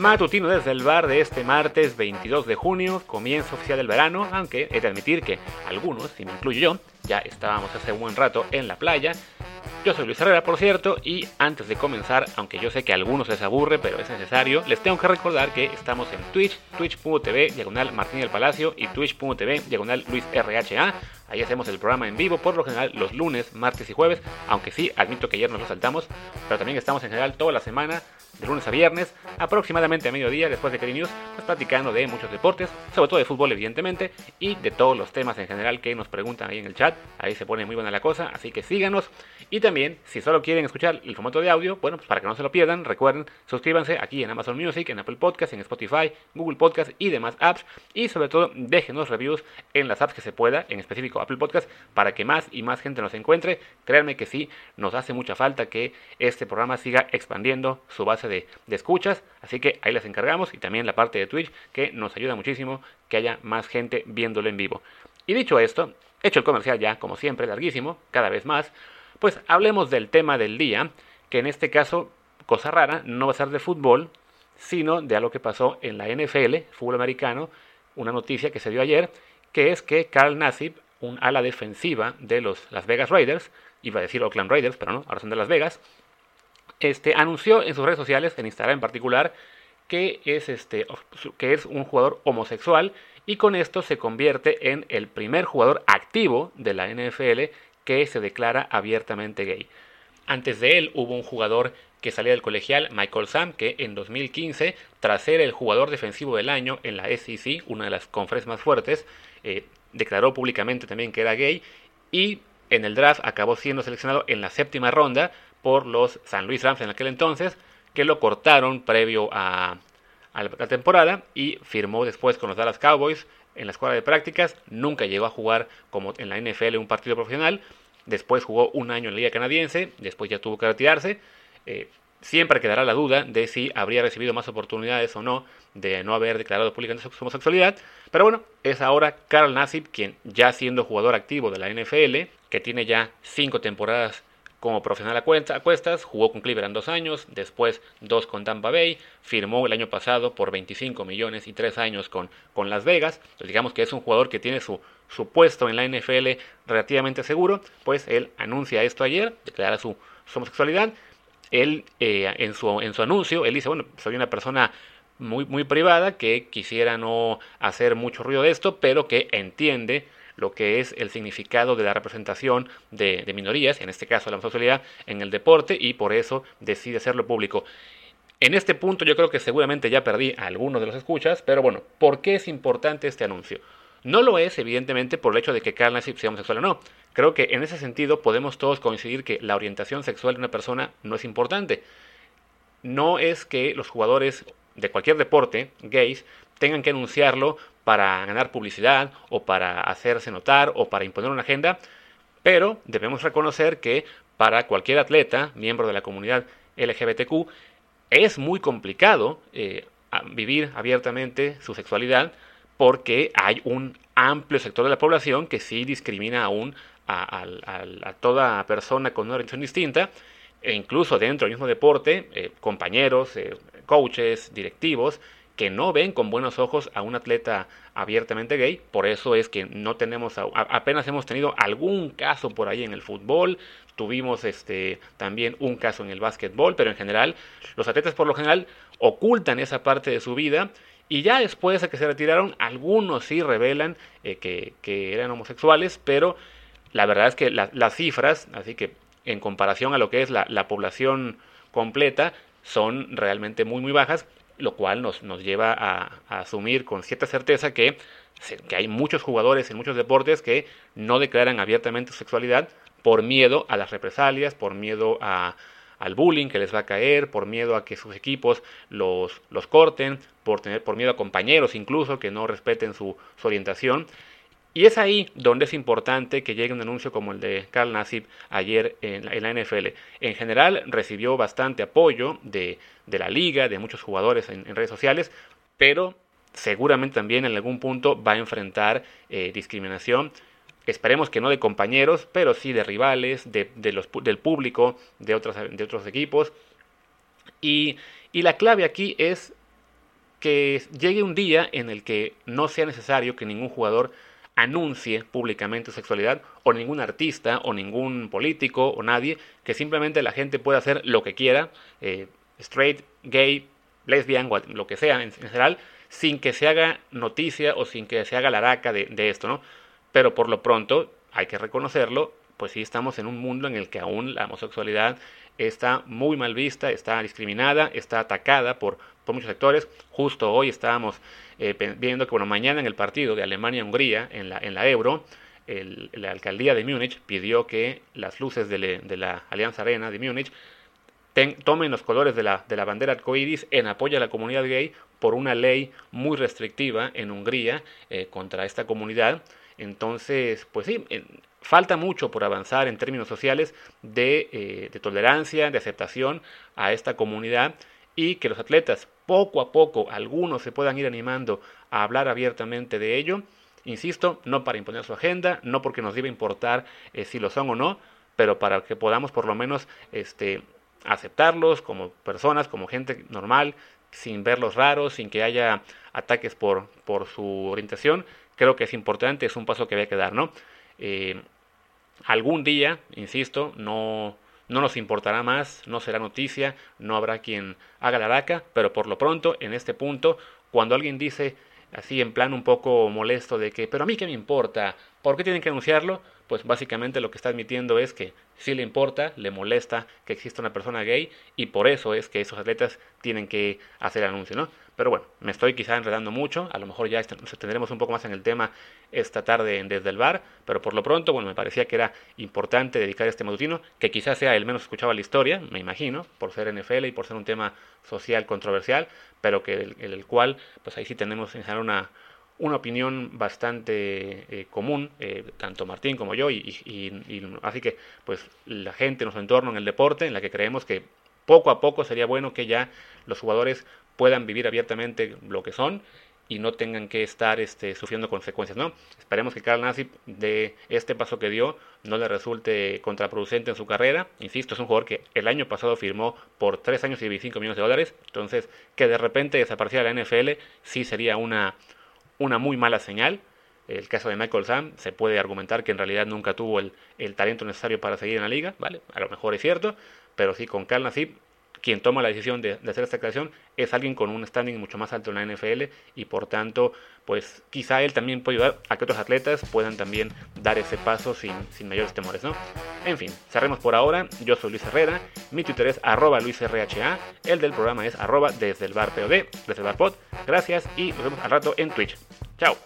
Matutino desde el bar de este martes 22 de junio, comienzo oficial del verano, aunque he de admitir que algunos, si me incluyo yo, ya estábamos hace un buen rato en la playa. Yo soy Luis Herrera, por cierto, y antes de comenzar, aunque yo sé que a algunos les aburre, pero es necesario, les tengo que recordar que estamos en Twitch, twitch.tv, diagonal Martín del Palacio y twitch.tv, diagonal Luis RHA. Ahí hacemos el programa en vivo, por lo general los lunes, martes y jueves, aunque sí, admito que ayer nos lo saltamos, pero también estamos en general toda la semana, de lunes a viernes, aproximadamente a mediodía, después de Kelly News, pues platicando de muchos deportes, sobre todo de fútbol evidentemente, y de todos los temas en general que nos preguntan ahí en el chat, ahí se pone muy buena la cosa, así que síganos, y también, si solo quieren escuchar el formato de audio, bueno, pues para que no se lo pierdan, recuerden, suscríbanse aquí en Amazon Music, en Apple Podcast, en Spotify, Google Podcast y demás apps, y sobre todo déjenos reviews en las apps que se pueda, en específico Apple Podcast, para que más y más gente nos encuentre, créanme que sí, nos hace mucha falta que este programa siga expandiendo su base de, escuchas. Así que ahí les encargamos y también la parte de Twitch que nos ayuda muchísimo que haya más gente viéndolo en vivo. Y dicho esto, hecho el comercial ya, como siempre, larguísimo, cada vez más, pues hablemos del tema del día, que en este caso, cosa rara, no va a ser de fútbol, sino de algo que pasó en la NFL, fútbol americano, una noticia que se dio ayer, que es que Carl Nassib, un ala defensiva de los Las Vegas Raiders, iba a decir Oakland Raiders, pero no, ahora son de Las Vegas, este, anunció en sus redes sociales, en Instagram en particular, que es, este, que es un jugador homosexual y con esto se convierte en el primer jugador activo de la NFL que se declara abiertamente gay. Antes de él hubo un jugador que salía del colegial, Michael Sam, que en 2015, tras ser el jugador defensivo del año en la SEC, una de las conferencias más fuertes, eh, declaró públicamente también que era gay y en el draft acabó siendo seleccionado en la séptima ronda por los San Luis Rams en aquel entonces, que lo cortaron previo a, la temporada y firmó después con los Dallas Cowboys en la escuela de prácticas. Nunca llegó a jugar como en la NFL un partido profesional. Después jugó un año en la Liga Canadiense, después ya tuvo que retirarse. Eh, siempre quedará la duda de si habría recibido más oportunidades o no de no haber declarado públicamente su homosexualidad. Pero bueno, es ahora Carl Nassib quien, ya siendo jugador activo de la NFL, que tiene ya cinco temporadas como profesional a, cuestas, jugó con Cleveland dos años, después dos con Tampa Bay, firmó el año pasado por 25 millones y tres años con, con Las Vegas. Digamos que es un jugador que tiene su, su puesto en la NFL relativamente seguro, pues él anuncia esto ayer, declara su, homosexualidad. Él eh, en, su, en su anuncio, él dice, bueno, soy una persona muy, muy privada que quisiera no hacer mucho ruido de esto, pero que entiende lo que es el significado de la representación de, minorías, en este caso la homosexualidad, en el deporte y por eso decide hacerlo público. En este punto yo creo que seguramente ya perdí a algunos de los escuchas, pero bueno, ¿por qué es importante este anuncio? No lo es, evidentemente, por el hecho de que Carl Nassib sea homosexual o no. Creo que en ese sentido podemos todos coincidir que la orientación sexual de una persona no es importante. No es que los jugadores de cualquier deporte, gays, tengan que anunciarlo para ganar publicidad o para hacerse notar o para imponer una agenda, pero debemos reconocer que para cualquier atleta, miembro de la comunidad LGBTQ, es muy complicado eh, vivir abiertamente su sexualidad porque hay un amplio sector de la población que sí discrimina aún a, toda persona con una orientación distinta, e incluso dentro del mismo deporte, eh, compañeros, eh, coaches, directivos, que no ven con buenos ojos a un atleta abiertamente gay. Por eso es que no tenemos, apenas hemos tenido algún caso por ahí en el fútbol. Tuvimos este, también un caso en el básquetbol, pero en general los atletas por lo general ocultan esa parte de su vida y ya después de que se retiraron, algunos sí revelan eh, que, eran homosexuales, pero la verdad es que las cifras, así que en comparación a lo que es la, la población completa, son realmente muy muy bajas lo cual nos, nos lleva a, asumir con cierta certeza que, que hay muchos jugadores en muchos deportes que no declaran abiertamente su sexualidad por miedo a las represalias, por miedo a, al bullying que les va a caer, por miedo a que sus equipos los, los corten, por, tener, por miedo a compañeros incluso que no respeten su, orientación. Y es ahí donde es importante que llegue un anuncio como el de Carl Nassib ayer en la, NFL. En general recibió bastante apoyo de, la liga, de muchos jugadores en, redes sociales, pero seguramente también en algún punto va a enfrentar eh, discriminación. Esperemos que no de compañeros, pero sí de rivales, de, los, del público, de otros, de otros equipos. Y, y la clave aquí es que llegue un día en el que no sea necesario que ningún jugador anuncie públicamente su sexualidad, o ningún artista, o ningún político, o nadie, que simplemente la gente pueda hacer lo que quiera, eh, straight, gay, lesbian, lo que sea en, general, sin que se haga noticia o sin que se haga la araca de, de esto, ¿no? Pero por lo pronto, hay que reconocerlo, pues sí estamos en un mundo en el que aún la homosexualidad está muy mal vista, está discriminada, está atacada por, por muchos sectores. Justo hoy estábamos eh, viendo que bueno, mañana en el partido de Alemania-Hungría, en la, en la Euro, la alcaldía de Múnich pidió que las luces de, la Alianza Arena de Múnich tomen los colores de la, de la bandera arcoíris en apoyo a la comunidad gay por una ley muy restrictiva en Hungría eh, contra esta comunidad. Entonces, pues sí, falta mucho por avanzar en términos sociales eh, de, tolerancia, de aceptación a esta comunidad y que los atletas poco a poco, algunos se puedan ir animando a hablar abiertamente de ello. Insisto, no para imponer su agenda, no porque nos deba importar eh, si lo son o no, pero para que podamos por lo menos este, aceptarlos como personas, como gente normal, sin verlos raros, sin que haya ataques por, por su orientación. Creo que es importante, es un paso que había que dar, ¿no? Eh, algún día, insisto, no, no nos importará más, no será noticia, no habrá quien haga la araca, pero por lo pronto, en este punto, cuando alguien dice así en plan un poco molesto de que, pero a mí qué me importa, ¿por qué tienen que anunciarlo? Pues básicamente lo que está admitiendo es que sí le importa, le molesta que exista una persona gay y por eso es que esos atletas tienen que hacer anuncio, ¿no? Pero bueno, me estoy quizá enredando mucho, a lo mejor ya nos tendremos un poco más en el tema esta tarde desde el bar, pero por lo pronto, bueno, me parecía que era importante dedicar este matutino, que quizás sea el menos escuchado a la historia, me imagino, por ser NFL y por ser un tema social controversial, pero que el, el cual, pues ahí sí tenemos en general una, una opinión bastante eh, común, eh, tanto Martín como yo, y, así que pues la gente en nuestro entorno en el deporte, en la que creemos que poco a poco sería bueno que ya los jugadores puedan vivir abiertamente lo que son y no tengan que estar este, sufriendo consecuencias, ¿no? Esperemos que Carl Nassib de este paso que dio no le resulte contraproducente en su carrera. Insisto, es un jugador que el año pasado firmó por 3 años y 25 millones de dólares, entonces que de repente desapareciera la NFL sí sería una, una muy mala señal. El caso de Michael Sam se puede argumentar que en realidad nunca tuvo el, talento necesario para seguir en la liga, ¿vale? A lo mejor es cierto, pero sí con Carl Nassib quien toma la decisión de, hacer esta creación es alguien con un standing mucho más alto en la NFL y por tanto, pues quizá él también puede ayudar a que otros atletas puedan también dar ese paso sin, sin mayores temores, ¿no? En fin, cerremos por ahora. Yo soy Luis Herrera, mi Twitter es arroba luisrha, el del programa es arroba desde el bar POD, desde el bar pod. Gracias y nos vemos al rato en Twitch. Chao.